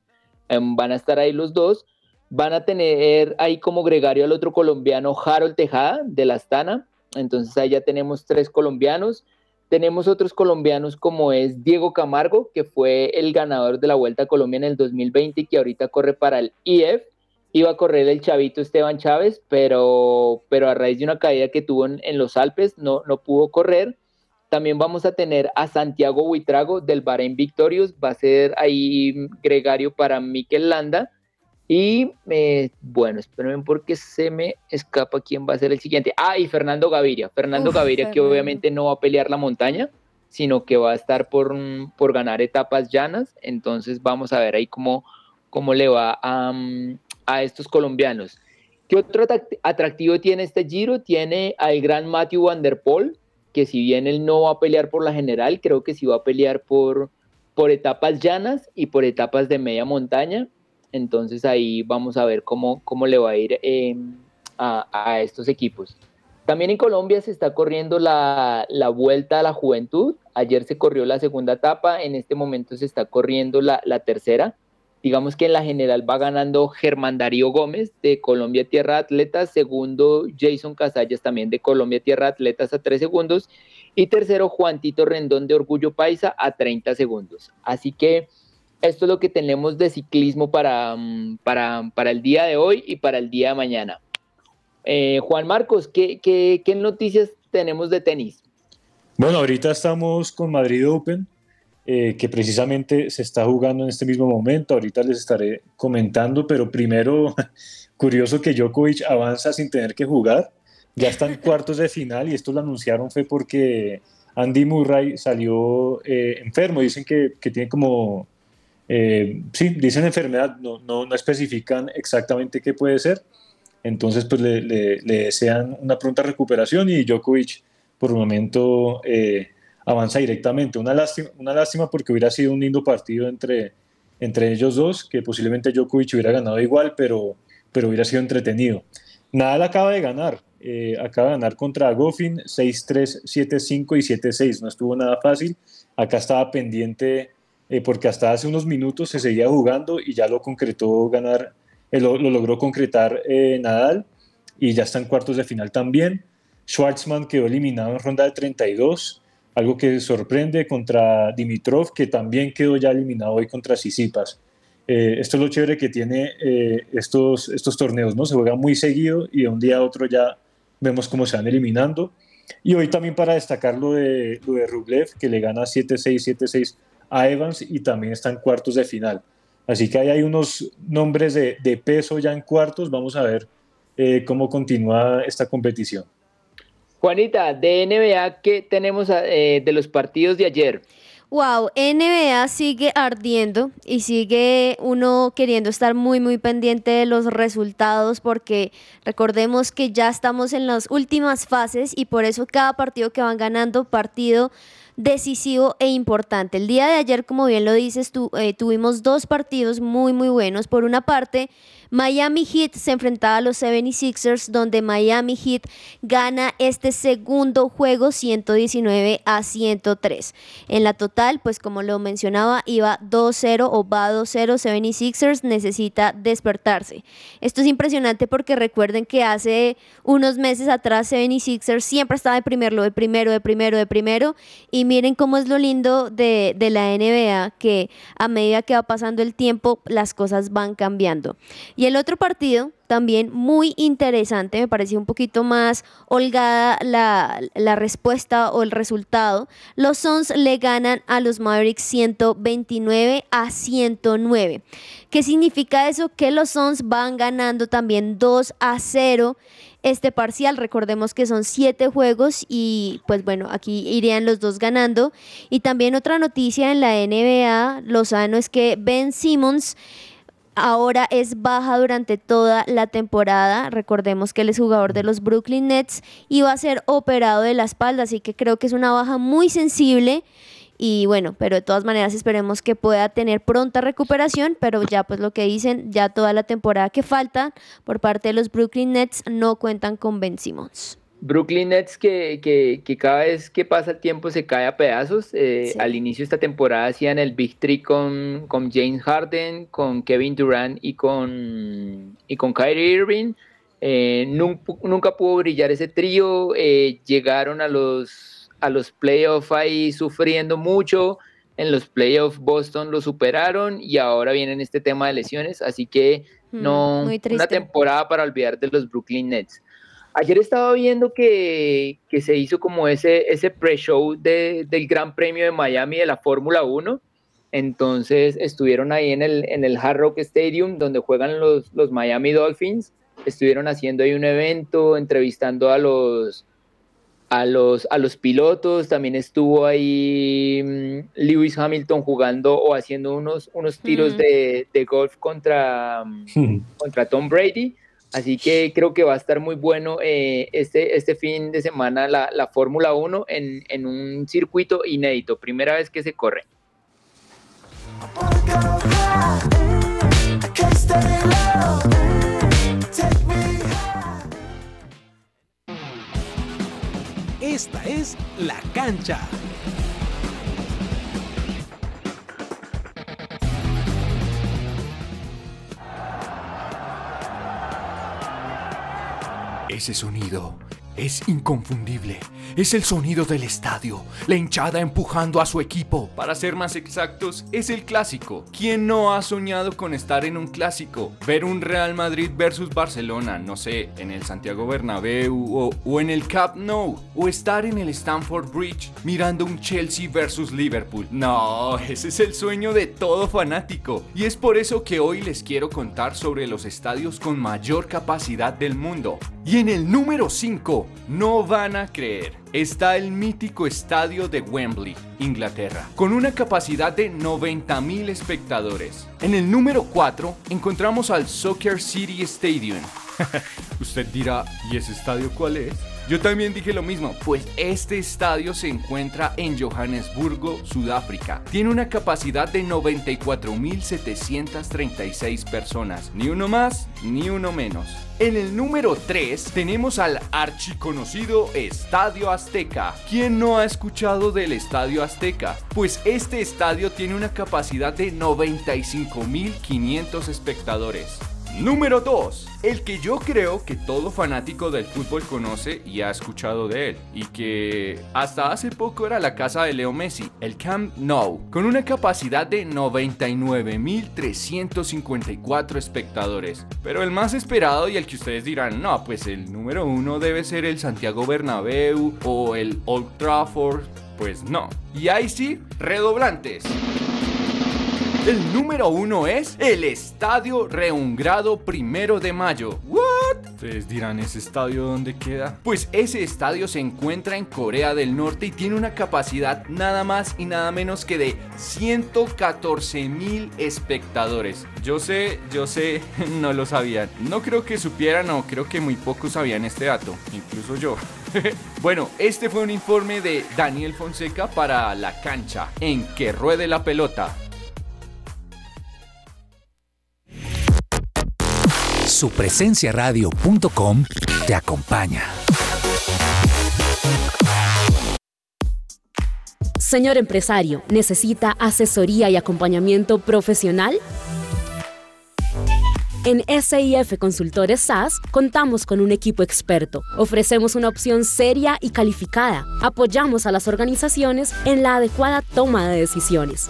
Eh, van a estar ahí los dos. Van a tener ahí como gregario al otro colombiano Harold Tejada de la Astana. Entonces ahí ya tenemos tres colombianos. Tenemos otros colombianos como es Diego Camargo, que fue el ganador de la Vuelta a Colombia en el 2020 y que ahorita corre para el IF. Iba a correr el chavito Esteban Chávez, pero, pero a raíz de una caída que tuvo en, en los Alpes no, no pudo correr. También vamos a tener a Santiago Huitrago del Bahrein Victorious, va a ser ahí gregario para Mikel Landa. Y eh, bueno, espérenme porque se me escapa quién va a ser el siguiente. Ah, y Fernando Gaviria. Fernando Uf, Gaviria que obviamente no va a pelear la montaña, sino que va a estar por, por ganar etapas llanas. Entonces vamos a ver ahí cómo, cómo le va a, a estos colombianos. ¿Qué otro atrac- atractivo tiene este Giro? Tiene al gran Matthew Van Der Poel, que si bien él no va a pelear por la general, creo que sí va a pelear por, por etapas llanas y por etapas de media montaña. Entonces ahí vamos a ver cómo, cómo le va a ir eh, a, a estos equipos. También en Colombia se está corriendo la, la Vuelta a la Juventud. Ayer se corrió la segunda etapa, en este momento se está corriendo la, la tercera. Digamos que en la general va ganando Germán Darío Gómez de Colombia Tierra Atletas, segundo Jason Casallas también de Colombia Tierra Atletas a 3 segundos y tercero Juan Tito Rendón de Orgullo Paisa a 30 segundos. Así que esto es lo que tenemos de ciclismo para, mm, para, para el día de hoy y para el día de mañana. Eh, Juan Marcos, ¿qué, qué, qué noticias tenemos de tenis? Bueno, ahorita estamos con Madrid Open, eh, que precisamente se está jugando en este mismo momento. Ahorita les estaré comentando, pero primero, curioso que Djokovic avanza sin tener que jugar. Ya está en cuartos de final y esto lo anunciaron fue porque Andy Murray salió eh, enfermo. Dicen que, que tiene como, eh, sí, dicen enfermedad, no, no, no especifican exactamente qué puede ser. Entonces, pues le, le- le desean una pronta recuperación y Djokovic por el momento eh, avanza directamente. Una lástima, una lástima porque hubiera sido un lindo partido entre, entre ellos dos, que posiblemente Djokovic hubiera ganado igual, pero, pero hubiera sido entretenido. Nadal acaba de ganar, eh, acaba de ganar contra Goffin 6-3, 7-5 y 7-6. No estuvo nada fácil. Acá estaba pendiente eh, porque hasta hace unos minutos se seguía jugando y ya lo concretó ganar, eh, lo, lo logró concretar eh, Nadal y ya está en cuartos de final también. Schwartzman quedó eliminado en ronda de 32, algo que sorprende contra Dimitrov, que también quedó ya eliminado hoy contra Sisipas. Eh, esto es lo chévere que tiene eh, estos, estos torneos, ¿no? Se juega muy seguido y de un día a otro ya vemos cómo se van eliminando. Y hoy también para destacar lo de, lo de Rublev, que le gana 7-6, 7-6 a Evans y también está en cuartos de final. Así que ahí hay unos nombres de, de peso ya en cuartos. Vamos a ver eh, cómo continúa esta competición. Juanita, de NBA, ¿qué tenemos eh, de los partidos de ayer? Wow, NBA sigue ardiendo y sigue uno queriendo estar muy muy pendiente de los resultados porque recordemos que ya estamos en las últimas fases y por eso cada partido que van ganando, partido decisivo e importante. El día de ayer, como bien lo dices, tu- eh, tuvimos dos partidos muy muy buenos. Por una parte, Miami Heat se enfrentaba a los 76ers, donde Miami Heat gana este segundo juego 119 a 103. En la total, pues como lo mencionaba, iba 2-0 o va 2-0 76ers, necesita despertarse. Esto es impresionante porque recuerden que hace unos meses atrás 76ers siempre estaba de primero, de primero, de primero, de primero. Y miren cómo es lo lindo de, de la NBA, que a medida que va pasando el tiempo, las cosas van cambiando. Y el otro partido, también muy interesante, me pareció un poquito más holgada la, la respuesta o el resultado. Los Suns le ganan a los Mavericks 129 a 109. ¿Qué significa eso? Que los Suns van ganando también 2 a 0 este parcial. Recordemos que son siete juegos y pues bueno, aquí irían los dos ganando. Y también otra noticia en la NBA, Lozano, es que Ben Simmons ahora es baja durante toda la temporada. Recordemos que él es jugador de los Brooklyn Nets y va a ser operado de la espalda, así que creo que es una baja muy sensible. Y bueno, pero de todas maneras esperemos que pueda tener pronta recuperación, pero ya pues lo que dicen, ya toda la temporada que falta por parte de los Brooklyn Nets no cuentan con Ben Simmons. Brooklyn Nets que, que, que, cada vez que pasa el tiempo se cae a pedazos. Eh, sí. Al inicio de esta temporada hacían el Big Three con, con James Harden, con Kevin Durant y con, y con Kyrie Irving. Eh, nunca, nunca, pudo brillar ese trío. Eh, llegaron a los, a los playoffs ahí sufriendo mucho. En los playoffs Boston lo superaron y ahora viene este tema de lesiones. Así que no, una temporada para olvidar de los Brooklyn Nets. Ayer estaba viendo que, que se hizo como ese, ese pre-show de, del Gran Premio de Miami de la Fórmula 1. Entonces estuvieron ahí en el, en el Hard Rock Stadium donde juegan los, los Miami Dolphins. Estuvieron haciendo ahí un evento, entrevistando a los, a los, a los pilotos. También estuvo ahí um, Lewis Hamilton jugando o haciendo unos, unos tiros mm. de, de, golf contra, um, contra Tom Brady. Así que creo que va a estar muy bueno eh, este, este fin de semana la, la Fórmula 1 en, en, un circuito inédito, primera vez que se corre. Esta es La Cancha. Ese sonido es inconfundible. Es el sonido del estadio, la hinchada empujando a su equipo. Para ser más exactos, es el clásico. ¿Quién no ha soñado con estar en un clásico? Ver un Real Madrid versus Barcelona, no sé, en el Santiago Bernabéu o, en el Camp Nou, o estar en el Stamford Bridge mirando un Chelsea versus Liverpool. No, ese es el sueño de todo fanático. Y es por eso que hoy les quiero contar sobre los estadios con mayor capacidad del mundo. Y en el número 5, no van a creer, está el mítico estadio de Wembley, Inglaterra, con una capacidad de 90.000 espectadores. En el número 4 encontramos al Soccer City Stadium. Usted dirá, ¿y ese estadio cuál es? Yo también dije lo mismo, pues este estadio se encuentra en Johannesburgo, Sudáfrica. Tiene una capacidad de 94.736 personas, ni uno más ni uno menos. En el número 3 tenemos al archiconocido Estadio Azteca. ¿Quién no ha escuchado del Estadio Azteca? Pues este estadio tiene una capacidad de 95.500 espectadores. Número 2. El que yo creo que todo fanático del fútbol conoce y ha escuchado de él. Y que hasta hace poco era la casa de Leo Messi, el Camp Nou, con una capacidad de 99.354 espectadores. Pero el más esperado y el que ustedes dirán, no, pues el número 1 debe ser el Santiago Bernabéu o el Old Trafford. Pues no. Y ahí sí, redoblantes. El número uno es el Estadio Reungrado Primero de Mayo. ¿What? Ustedes dirán, ¿ese estadio dónde queda? Pues ese estadio se encuentra en Corea del Norte y tiene una capacidad nada más y nada menos que de 114 mil espectadores. Yo sé, yo sé, no lo sabían. No creo que supieran o creo que muy pocos sabían este dato, incluso yo. bueno, este fue un informe de Daniel Fonseca para La Cancha, en que ruede la pelota. supresenciaradio.com te acompaña. Señor empresario, ¿necesita asesoría y acompañamiento profesional? En SIF Consultores SAS contamos con un equipo experto. Ofrecemos una opción seria y calificada. Apoyamos a las organizaciones en la adecuada toma de decisiones.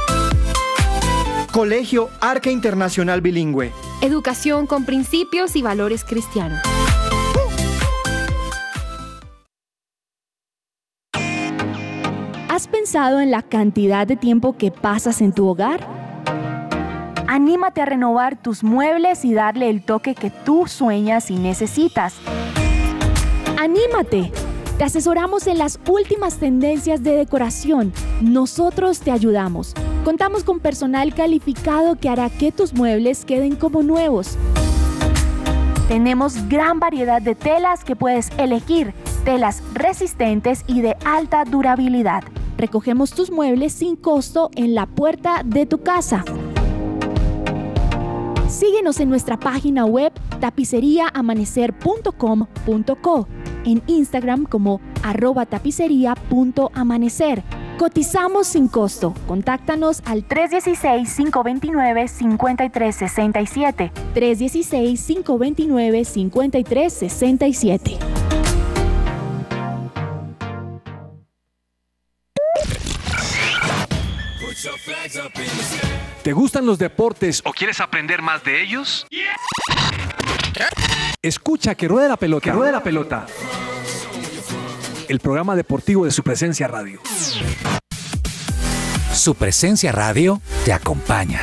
Colegio Arca Internacional Bilingüe. Educación con principios y valores cristianos. ¿Has pensado en la cantidad de tiempo que pasas en tu hogar? Anímate a renovar tus muebles y darle el toque que tú sueñas y necesitas. ¡Anímate! Te asesoramos en las últimas tendencias de decoración. Nosotros te ayudamos. Contamos con personal calificado que hará que tus muebles queden como nuevos. Tenemos gran variedad de telas que puedes elegir, telas resistentes y de alta durabilidad. Recogemos tus muebles sin costo en la puerta de tu casa. Síguenos en nuestra página web tapiceriaamanecer.com.co, en Instagram como arroba tapicería.amanecer. Cotizamos sin costo. Contáctanos al 316-529-5367. 316-529-5367. ¿Te gustan los deportes o quieres aprender más de ellos? Escucha que ruede la pelota. Que ruede la pelota. El programa deportivo de su presencia radio. Su presencia radio te acompaña.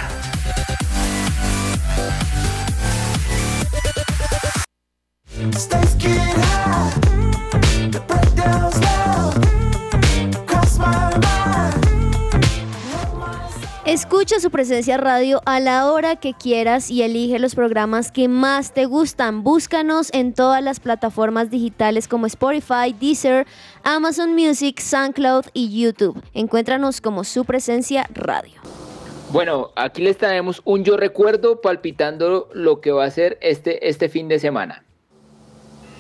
Stays Escucha su presencia radio a la hora que quieras y elige los programas que más te gustan. Búscanos en todas las plataformas digitales como Spotify, Deezer, Amazon Music, SoundCloud y YouTube. Encuéntranos como su presencia radio. Bueno, aquí les traemos un yo recuerdo palpitando lo que va a ser este, este fin de semana.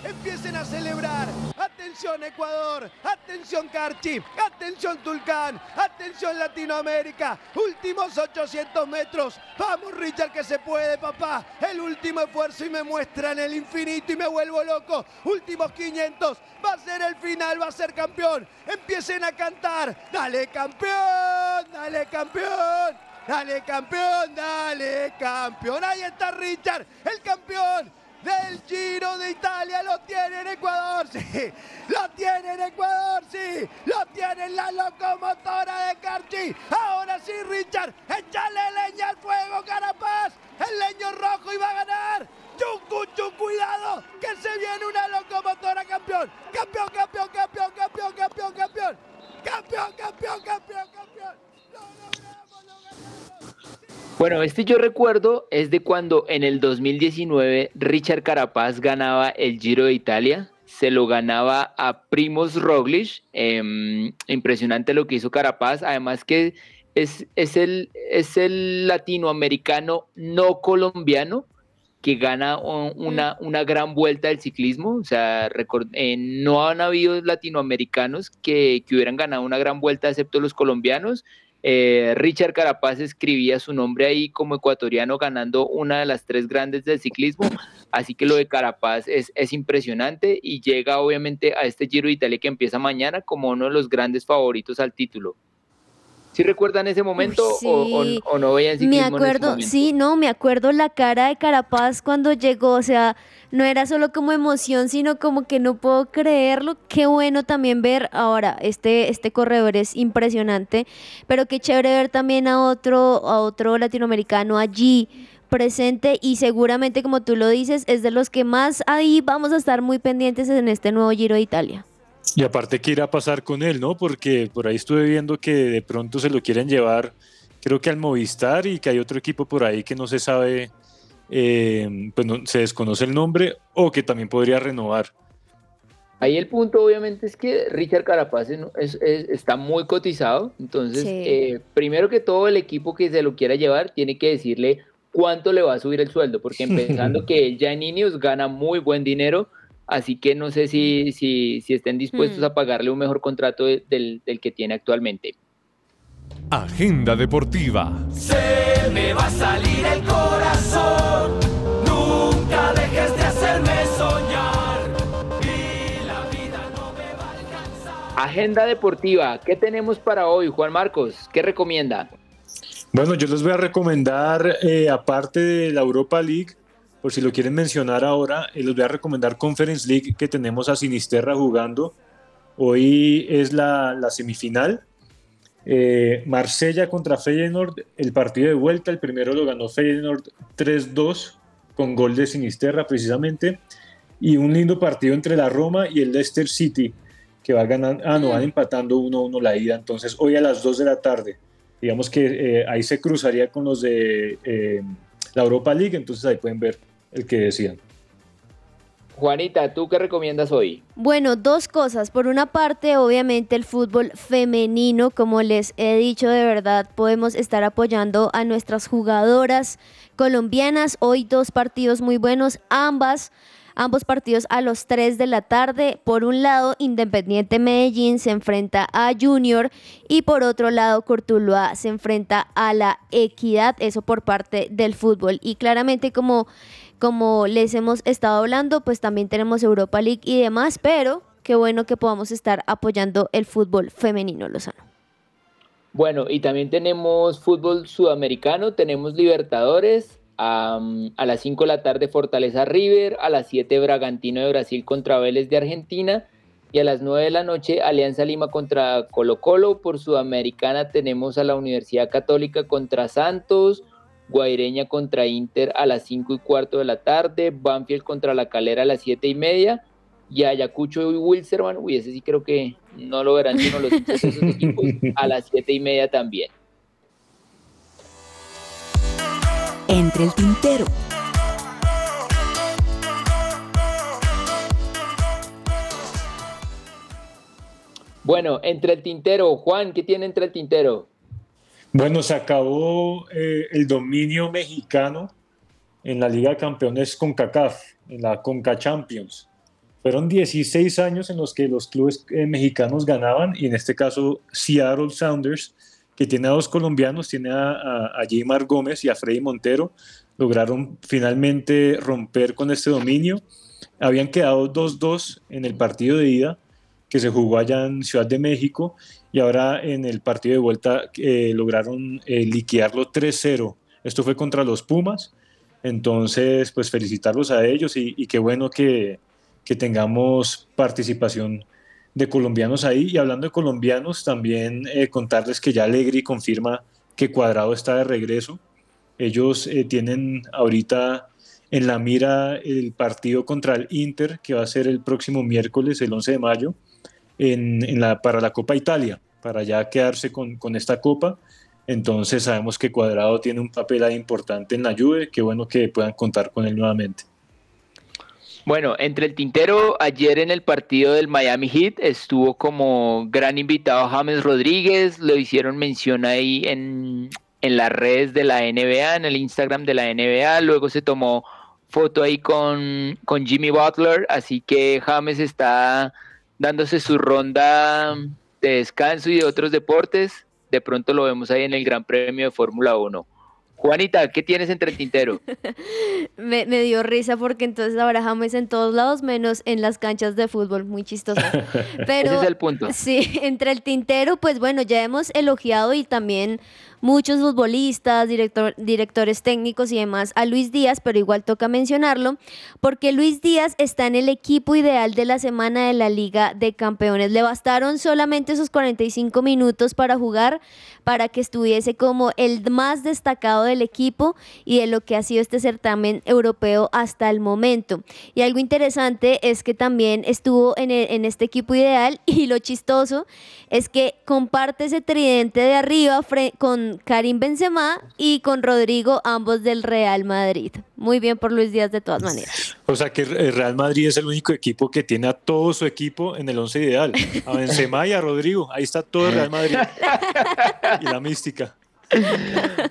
Empiecen a celebrar. Atención Ecuador, atención Carchi, atención Tulcán, atención Latinoamérica. Últimos 800 metros. Vamos Richard que se puede, papá. El último esfuerzo y me muestran el infinito y me vuelvo loco. Últimos 500. Va a ser el final, va a ser campeón. Empiecen a cantar. Dale campeón, dale campeón. Dale campeón, dale campeón. Ahí está Richard, el campeón del Giro de Italia. Lo tiene en Ecuador, sí. Lo tiene en Ecuador, sí. Lo tiene en la locomotora de Carchi. Ahora sí, Richard. Échale leña al fuego, Carapaz. El leño rojo iba a ganar. Chucu, chu, cuidado. Que se viene una locomotora. Campeón, campeón, campeón, campeón, campeón, campeón. Campeón, campeón, campeón, campeón. Bueno, este yo recuerdo es de cuando en el 2019 Richard Carapaz ganaba el Giro de Italia. Se lo ganaba a Primos Roglic. Em, impresionante lo que hizo Carapaz. Además que es, es, el, es el latinoamericano no colombiano que gana un- una, una gran vuelta del ciclismo. O sea, record- eh, no han habido latinoamericanos que, que hubieran ganado una gran vuelta excepto los colombianos. Eh, Richard Carapaz escribía su nombre ahí como ecuatoriano ganando una de las tres grandes del ciclismo, así que lo de Carapaz es, es impresionante y llega obviamente a este Giro de Italia que empieza mañana como uno de los grandes favoritos al título. ¿Sí recuerdan ese momento Uy, o, o- sí. o no veían Me ciclismo en ese acuerdo, sí, no, me acuerdo la cara de Carapaz cuando llegó, o sea, no era solo como emoción, sino como que no puedo creerlo. Qué bueno también ver ahora, este, este corredor es impresionante, pero qué chévere ver también a otro, a otro latinoamericano allí presente y seguramente como tú lo dices, es de los que más ahí vamos a estar muy pendientes en este nuevo Giro de Italia. Y aparte, ¿qué irá a pasar con él, no? Porque por ahí estuve viendo que de pronto se lo quieren llevar, creo que al Movistar y que hay otro equipo por ahí que no se sabe, eh, pues no, se desconoce el nombre o que también podría renovar. Ahí el punto obviamente es que Richard Carapaz es- es- es- está muy cotizado, entonces Sí. eh, primero que todo el equipo que se lo quiera llevar tiene que decirle cuánto le va a subir el sueldo, porque empezando que él ya en Ineos gana muy buen dinero, así que no sé si, si, si estén dispuestos Hmm. a pagarle un mejor contrato de- del, del que tiene actualmente. Agenda deportiva. Se me va a salir el corazón. Nunca dejes de hacerme soñar. Y la vida no me va a alcanzar. Agenda deportiva, ¿qué tenemos para hoy, Juan Marcos? ¿Qué recomienda? Bueno, yo les voy a recomendar, eh, aparte de la Europa League, por si lo quieren mencionar ahora, eh, les voy a recomendar Conference League que tenemos a Sinisterra jugando. Hoy es la, semifinal. Eh, Marsella contra Feyenoord, el partido de vuelta, el primero lo ganó Feyenoord 3-2 con gol de Sinisterra precisamente. Y un lindo partido entre la Roma y el Leicester City, que va ganando, ah, no, van empatando 1-1 la ida. Entonces, hoy a las 2 de la tarde digamos que eh, ahí se cruzaría con los de la Europa League, entonces ahí pueden ver el que decían. Juanita, ¿tú qué recomiendas hoy? Bueno, dos cosas. Por una parte, obviamente el fútbol femenino, como les he dicho, de verdad podemos estar apoyando a nuestras jugadoras colombianas. Hoy dos partidos muy buenos, ambas. Ambos partidos a los 3 de la tarde. Por un lado, Independiente Medellín se enfrenta a Junior y por otro lado, Cortuluá se enfrenta a la Equidad. Eso por parte del fútbol. Y claramente como como les hemos estado hablando, pues también tenemos Europa League y demás, pero qué bueno que podamos estar apoyando el fútbol femenino, Lozano. Bueno, y también tenemos fútbol sudamericano, tenemos Libertadores, a las 5 de la tarde Fortaleza River, a las 7 Bragantino de Brasil contra Vélez de Argentina y a las 9 de la noche Alianza Lima contra Colo Colo. Por Sudamericana tenemos a la Universidad Católica contra Santos, Guaireña contra Inter a las 5 y cuarto de la tarde, Banfield contra La Calera a las 7 y media y Ayacucho y Wilstermann, uy, ese sí creo que no lo verán sino los esos equipos, a las 7 y media también. Entre el tintero. Bueno, entre el tintero, Juan, ¿qué tiene entre el tintero? Bueno, se acabó eh, el dominio mexicano en la Liga de Campeones CONCACAF, en la CONCA Champions. Fueron 16 años en los que los clubes eh, mexicanos ganaban y en este caso Seattle Sounders, que tiene a dos colombianos, tiene a, a, Gómez y a Freddy Montero, lograron finalmente romper con este dominio. Habían quedado 2-2 en el partido de ida que se jugó allá en Ciudad de México y ahora en el partido de vuelta eh, lograron eh, liquidarlo 3-0. Esto fue contra los Pumas, entonces pues felicitarlos a ellos y, y qué bueno que, que, tengamos participación de colombianos ahí. Y hablando de colombianos, también eh, contarles que ya Alegri confirma que Cuadrado está de regreso. Ellos eh, tienen ahorita en la mira el partido contra el Inter, que va a ser el próximo miércoles, el 11 de mayo, en, en la, para la Copa Italia, para ya quedarse con, con, esta Copa. Entonces sabemos que Cuadrado tiene un papel ahí importante en la Juve, qué bueno que puedan contar con él nuevamente. Bueno, entre el tintero, ayer en el partido del Miami Heat estuvo como gran invitado James Rodríguez, lo hicieron mención ahí en, en las redes de la NBA, en el Instagram de la NBA, luego se tomó foto ahí con, con Jimmy Butler, así que James está dándose su ronda de descanso y de otros deportes, de pronto lo vemos ahí en el Gran Premio de Fórmula 1. Juanita, ¿qué tienes entre el tintero? me, me, dio risa porque entonces ahora James en todos lados, menos en las canchas de fútbol, muy chistoso. Pero, Ese es el punto. Sí, entre el tintero, pues bueno, ya hemos elogiado y también muchos futbolistas, director, directores técnicos y demás a Luis Díaz, pero igual toca mencionarlo, porque Luis Díaz está en el equipo ideal de la semana de la Liga de Campeones. Le bastaron solamente esos 45 minutos para jugar, para que estuviese como el más destacado del equipo y de lo que ha sido este certamen europeo hasta el momento. Y algo interesante es que también estuvo en, el, en este equipo ideal y lo chistoso es que comparte ese tridente de arriba con Karim Benzema y con Rodrigo, ambos del Real Madrid. Muy bien por Luis Díaz de todas maneras. O sea que el Real Madrid es el único equipo que tiene a todo su equipo en el once ideal. A Benzema y a Rodrigo. Ahí está todo el Real Madrid. y la mística.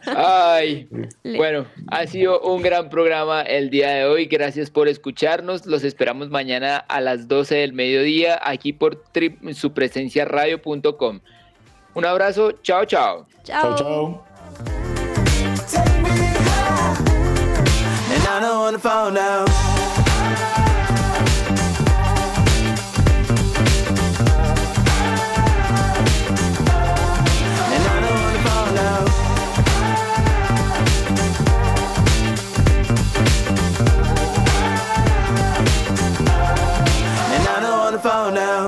Ay, bueno, ha sido un gran programa el día de hoy. Gracias por escucharnos. Los esperamos mañana a las 12 del mediodía aquí por tri- supresenciaradio.com. Un abrazo. Chao, chao. Chao, chao. I